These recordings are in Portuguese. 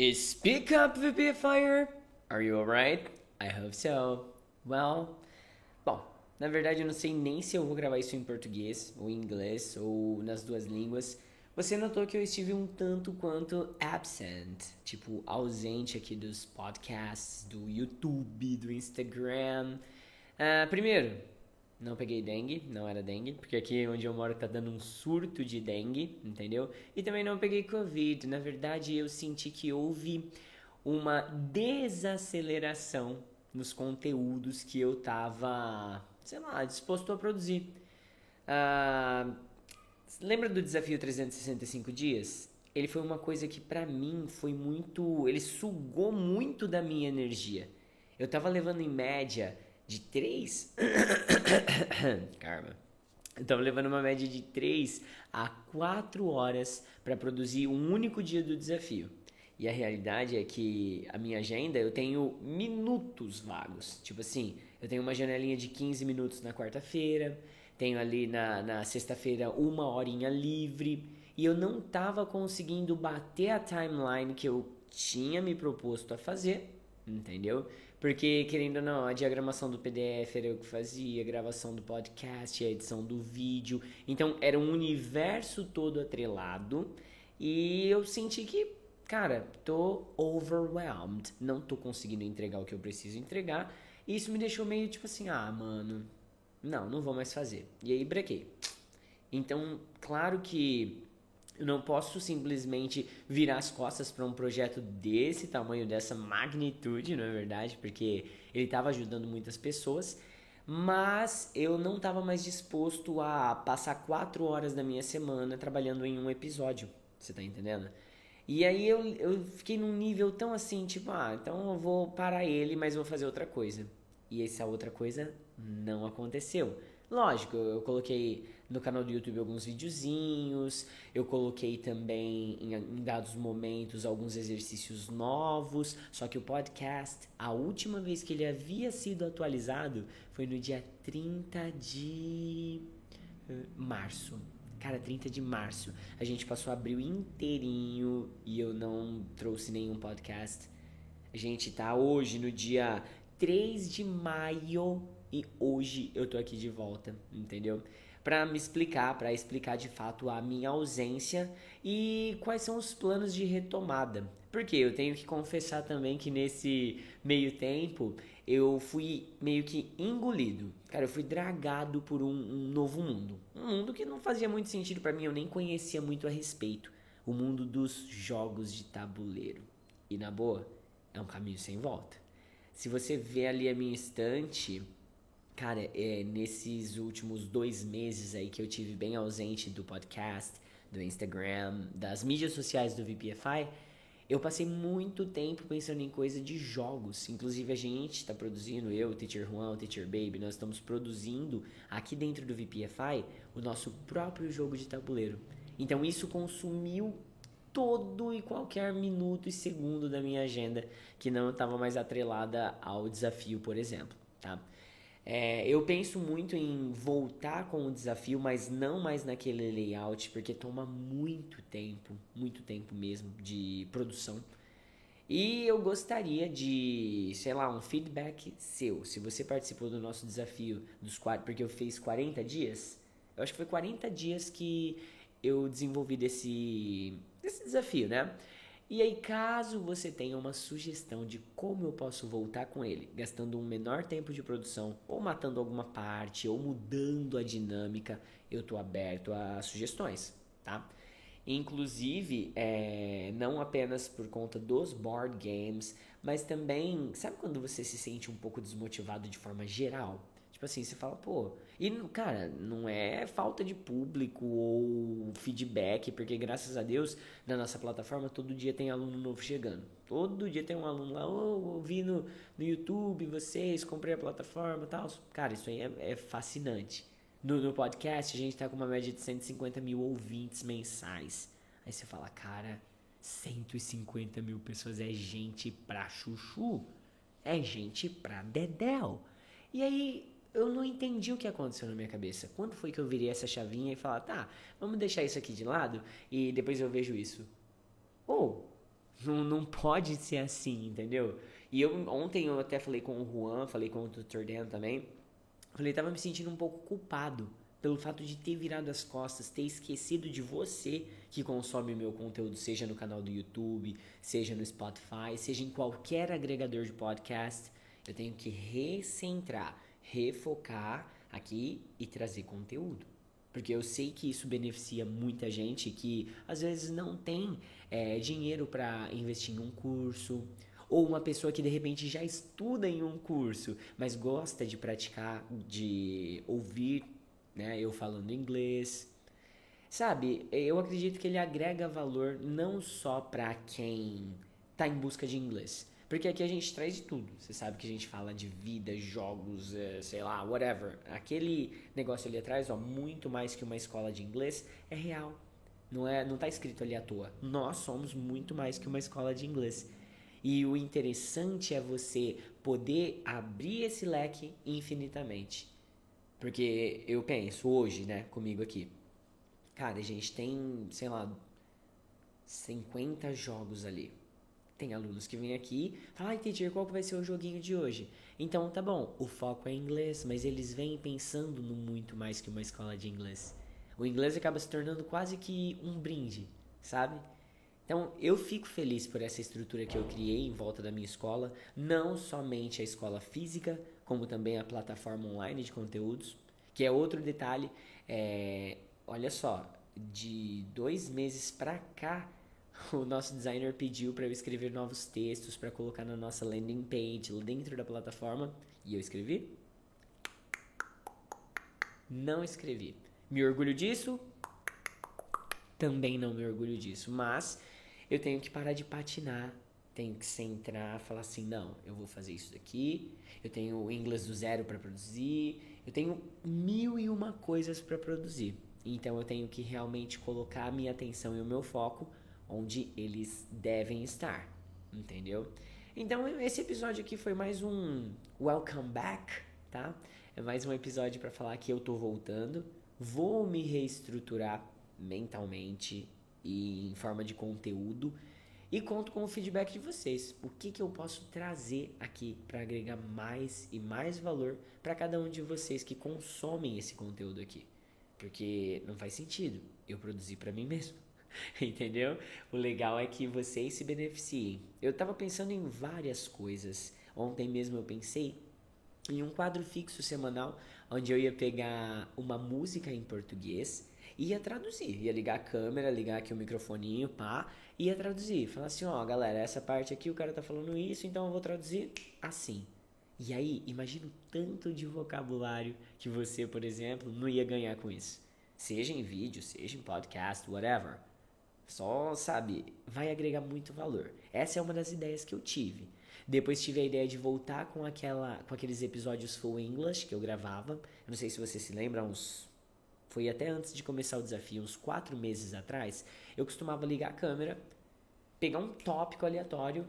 Speak up, VPFire! Are you alright? I hope so. Well, bom, na verdade eu não sei nem se eu vou gravar isso em português, ou em inglês, ou nas duas línguas. Você notou que eu estive um tanto quanto absent, tipo ausente aqui dos podcasts, do YouTube, do Instagram. Uh, primeiro, não peguei dengue, não era dengue, porque aqui onde eu moro tá dando um surto de dengue, entendeu? E também não peguei Covid. Na verdade, eu senti que houve uma desaceleração nos conteúdos que eu tava, sei lá, disposto a produzir. Uh, lembra do desafio 365 dias? Ele foi uma coisa que para mim foi muito. Ele sugou muito da minha energia. Eu tava levando em média de 3. Karma. Tava levando uma média de 3 a 4 horas para produzir um único dia do desafio. E a realidade é que a minha agenda eu tenho minutos vagos. Tipo assim, eu tenho uma janelinha de 15 minutos na quarta-feira, tenho ali na, na sexta-feira uma horinha livre. E eu não tava conseguindo bater a timeline que eu tinha me proposto a fazer, entendeu? Porque, querendo ou não, a diagramação do PDF era eu que fazia, a gravação do podcast, a edição do vídeo. Então, era um universo todo atrelado. E eu senti que, cara, tô overwhelmed. Não tô conseguindo entregar o que eu preciso entregar. E isso me deixou meio tipo assim, ah, mano, não, não vou mais fazer. E aí, brequei. Então, claro que eu não posso simplesmente virar as costas para um projeto desse tamanho, dessa magnitude, não é verdade? Porque ele estava ajudando muitas pessoas, mas eu não estava mais disposto a passar quatro horas da minha semana trabalhando em um episódio. Você tá entendendo? E aí eu, eu fiquei num nível tão assim, tipo, ah, então eu vou parar ele, mas vou fazer outra coisa. E essa outra coisa não aconteceu. Lógico, eu coloquei no canal do YouTube alguns videozinhos, eu coloquei também em, em, dados momentos alguns exercícios novos, só que o podcast, a última vez que ele havia sido atualizado foi no dia 30 de eh, março. Cara, 30 de março. A gente passou abril inteirinho e eu não trouxe nenhum podcast. A gente tá hoje no dia 3 de maio e hoje eu tô aqui de volta, entendeu? Para me explicar, para explicar de fato a minha ausência e quais são os planos de retomada. Porque eu tenho que confessar também que nesse meio tempo eu fui meio que engolido. Cara, eu fui dragado por um, um novo mundo. Um mundo que não fazia muito sentido para mim, eu nem conhecia muito a respeito. O mundo dos jogos de tabuleiro. E na boa, é um caminho sem volta. Se você vê ali a minha estante, Cara, é, nesses últimos dois meses aí que eu tive bem ausente do podcast, do Instagram, das mídias sociais do VPFI, eu passei muito tempo pensando em coisa de jogos. Inclusive a gente está produzindo, eu, o Teacher Juan, o Teacher Baby, nós estamos produzindo aqui dentro do VPFI o nosso próprio jogo de tabuleiro. Então isso consumiu todo e qualquer minuto e segundo da minha agenda que não estava mais atrelada ao desafio, por exemplo, tá? É, eu penso muito em voltar com o desafio, mas não mais naquele layout, porque toma muito tempo, muito tempo mesmo de produção. E eu gostaria de, sei lá, um feedback seu. Se você participou do nosso desafio dos quatro, porque eu fiz 40 dias, eu acho que foi 40 dias que eu desenvolvi desse, desse desafio, né? E aí, caso você tenha uma sugestão de como eu posso voltar com ele, gastando um menor tempo de produção, ou matando alguma parte, ou mudando a dinâmica, eu estou aberto a sugestões, tá? Inclusive, é, não apenas por conta dos board games, mas também, sabe quando você se sente um pouco desmotivado de forma geral? Tipo assim, você fala, pô. E, cara, não é falta de público ou feedback, porque graças a Deus, na nossa plataforma, todo dia tem aluno novo chegando. Todo dia tem um aluno lá, oh, ouvi no, no YouTube vocês, comprei a plataforma e tal. Cara, isso aí é, é fascinante. No, no, podcast, a gente tá com uma média de 150 mil ouvintes mensais. Aí você fala, cara, 150 mil pessoas é gente pra chuchu. É gente pra dedéu. E aí, eu não entendi o que aconteceu na minha cabeça. Quando foi que eu virei essa chavinha e falar, tá, vamos deixar isso aqui de lado e depois eu vejo isso? Ou, oh, Não, não pode ser assim, entendeu? E eu ontem eu até falei com o Juan, falei com o Dr. Dan também. Falei, tava me sentindo um pouco culpado pelo fato de ter virado as costas, ter esquecido de você que consome meu conteúdo, seja no canal do YouTube, seja no Spotify, seja em qualquer agregador de podcast. Eu tenho que recentrar, refocar aqui e trazer conteúdo. Porque eu sei que isso beneficia muita gente que às vezes não tem é, dinheiro para investir em um curso, ou uma pessoa que de repente já estuda em um curso, mas gosta de praticar, de ouvir né, eu falando inglês. Sabe, eu acredito que ele agrega valor não só para quem está em busca de inglês, porque aqui a gente traz de tudo. Você sabe que a gente fala de vida, jogos, é, sei lá, whatever. Aquele negócio ali atrás, ó, muito mais que uma escola de inglês, é real. Não é, não tá escrito ali à toa. Nós somos muito mais que uma escola de inglês. E o interessante é você poder abrir esse leque infinitamente. Porque eu penso hoje, né, comigo aqui. Cara, a gente tem, sei lá, 50 jogos ali. Tem alunos que vêm aqui e falam, ai, teacher, qual vai ser o joguinho de hoje? Então, tá bom, o foco é inglês, mas eles vêm pensando no muito mais que uma escola de inglês. O inglês acaba se tornando quase que um brinde, sabe? Então, eu fico feliz por essa estrutura que eu criei em volta da minha escola, não somente a escola física, como também a plataforma online de conteúdos, que é outro detalhe. É, olha só, de dois meses pra cá, o nosso designer pediu para eu escrever novos textos para colocar na nossa landing page dentro da plataforma e eu escrevi? Não escrevi. Me orgulho disso? Também não me orgulho disso, mas eu tenho que parar de patinar, tenho que centrar, falar assim, não, eu vou fazer isso daqui, eu tenho inglês do zero para produzir, eu tenho mil e uma coisas para produzir. Então eu tenho que realmente colocar a minha atenção e o meu foco onde eles devem estar, entendeu? Então esse episódio aqui foi mais um welcome back, tá? É mais um episódio para falar que eu tô voltando, vou me reestruturar mentalmente e em forma de conteúdo e conto com o feedback de vocês. O que, que eu posso trazer aqui para agregar mais e mais valor para cada um de vocês que consomem esse conteúdo aqui? Porque não faz sentido eu produzir para mim mesmo. Entendeu? O legal é que vocês se beneficiem. Eu estava pensando em várias coisas. Ontem mesmo eu pensei em um quadro fixo semanal onde eu ia pegar uma música em português e ia traduzir. Ia ligar a câmera, ligar aqui o microfoninho, pá, ia traduzir. Falar assim, ó, galera, essa parte aqui o cara tá falando isso, então eu vou traduzir assim. E aí, imagina o tanto de vocabulário que você, por exemplo, não ia ganhar com isso. Seja em vídeo, seja em podcast, whatever. Só, sabe, vai agregar muito valor. Essa é uma das ideias que eu tive. Depois tive a ideia de voltar com aquela com aqueles episódios full English que eu gravava. Eu não sei se você se lembra, uns foi até antes de começar o desafio, uns quatro meses atrás, eu costumava ligar a câmera, pegar um tópico aleatório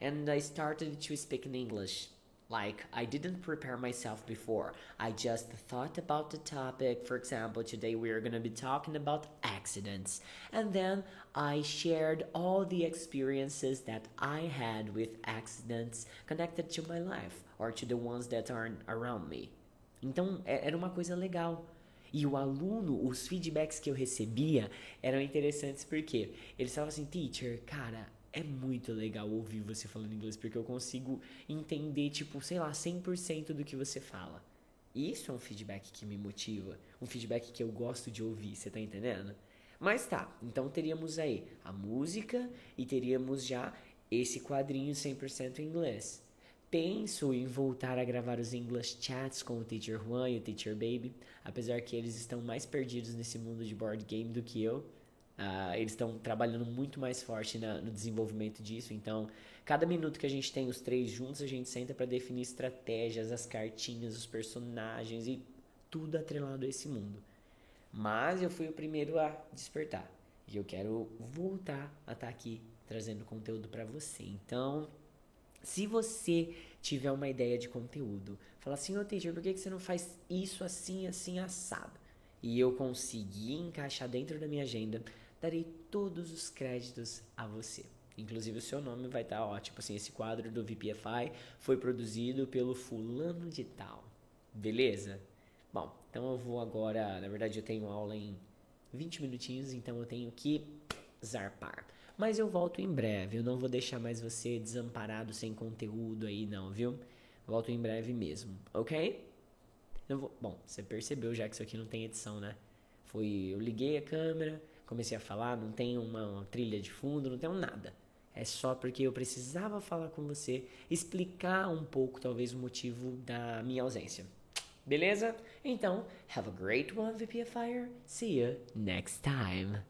and I started to speak in English. Like, I didn't prepare myself before. I just thought about the topic. For example, today we are going to be talking about accidents. And then I shared all the experiences that I had with accidents connected to my life or to the ones that are around me. Então, era uma coisa legal. E o aluno, os feedbacks que eu recebia eram interessantes porque eles falavam assim, teacher, cara, é muito legal ouvir você falando inglês, porque eu consigo entender, tipo, sei lá, 100% do que você fala. Isso é um feedback que me motiva, um feedback que eu gosto de ouvir, você tá entendendo? Mas tá, então teríamos aí a música e teríamos já esse quadrinho 100% em inglês. Penso em voltar a gravar os English chats com o Teacher Juan e o Teacher Baby, apesar que eles estão mais perdidos nesse mundo de board game do que eu. Uh, eles estão trabalhando muito mais forte na, no desenvolvimento disso. Então, cada minuto que a gente tem os três juntos, a gente senta para definir estratégias, as cartinhas, os personagens e tudo atrelado a esse mundo. Mas eu fui o primeiro a despertar e eu quero voltar a estar tá aqui trazendo conteúdo para você. Então, se você tiver uma ideia de conteúdo, fala assim, ô oh, teacher, por que, que você não faz isso assim, assim, assado? E eu consegui encaixar dentro da minha agenda darei todos os créditos a você. Inclusive o seu nome vai estar, tá, ó, tipo assim, esse quadro do VPFI foi produzido pelo fulano de tal. Beleza? Bom, então eu vou agora, na verdade eu tenho aula em 20 minutinhos, então eu tenho que zarpar. Mas eu volto em breve, eu não vou deixar mais você desamparado sem conteúdo aí não, viu? Volto em breve mesmo, ok? Vou... Bom, você percebeu já que isso aqui não tem edição, né? Foi, eu liguei a câmera, comecei a falar, não tem uma, uma trilha de fundo, não tem nada. É só porque eu precisava falar com você, explicar um pouco talvez o motivo da minha ausência. Beleza? Então, have a great one, VPFire. See you next time.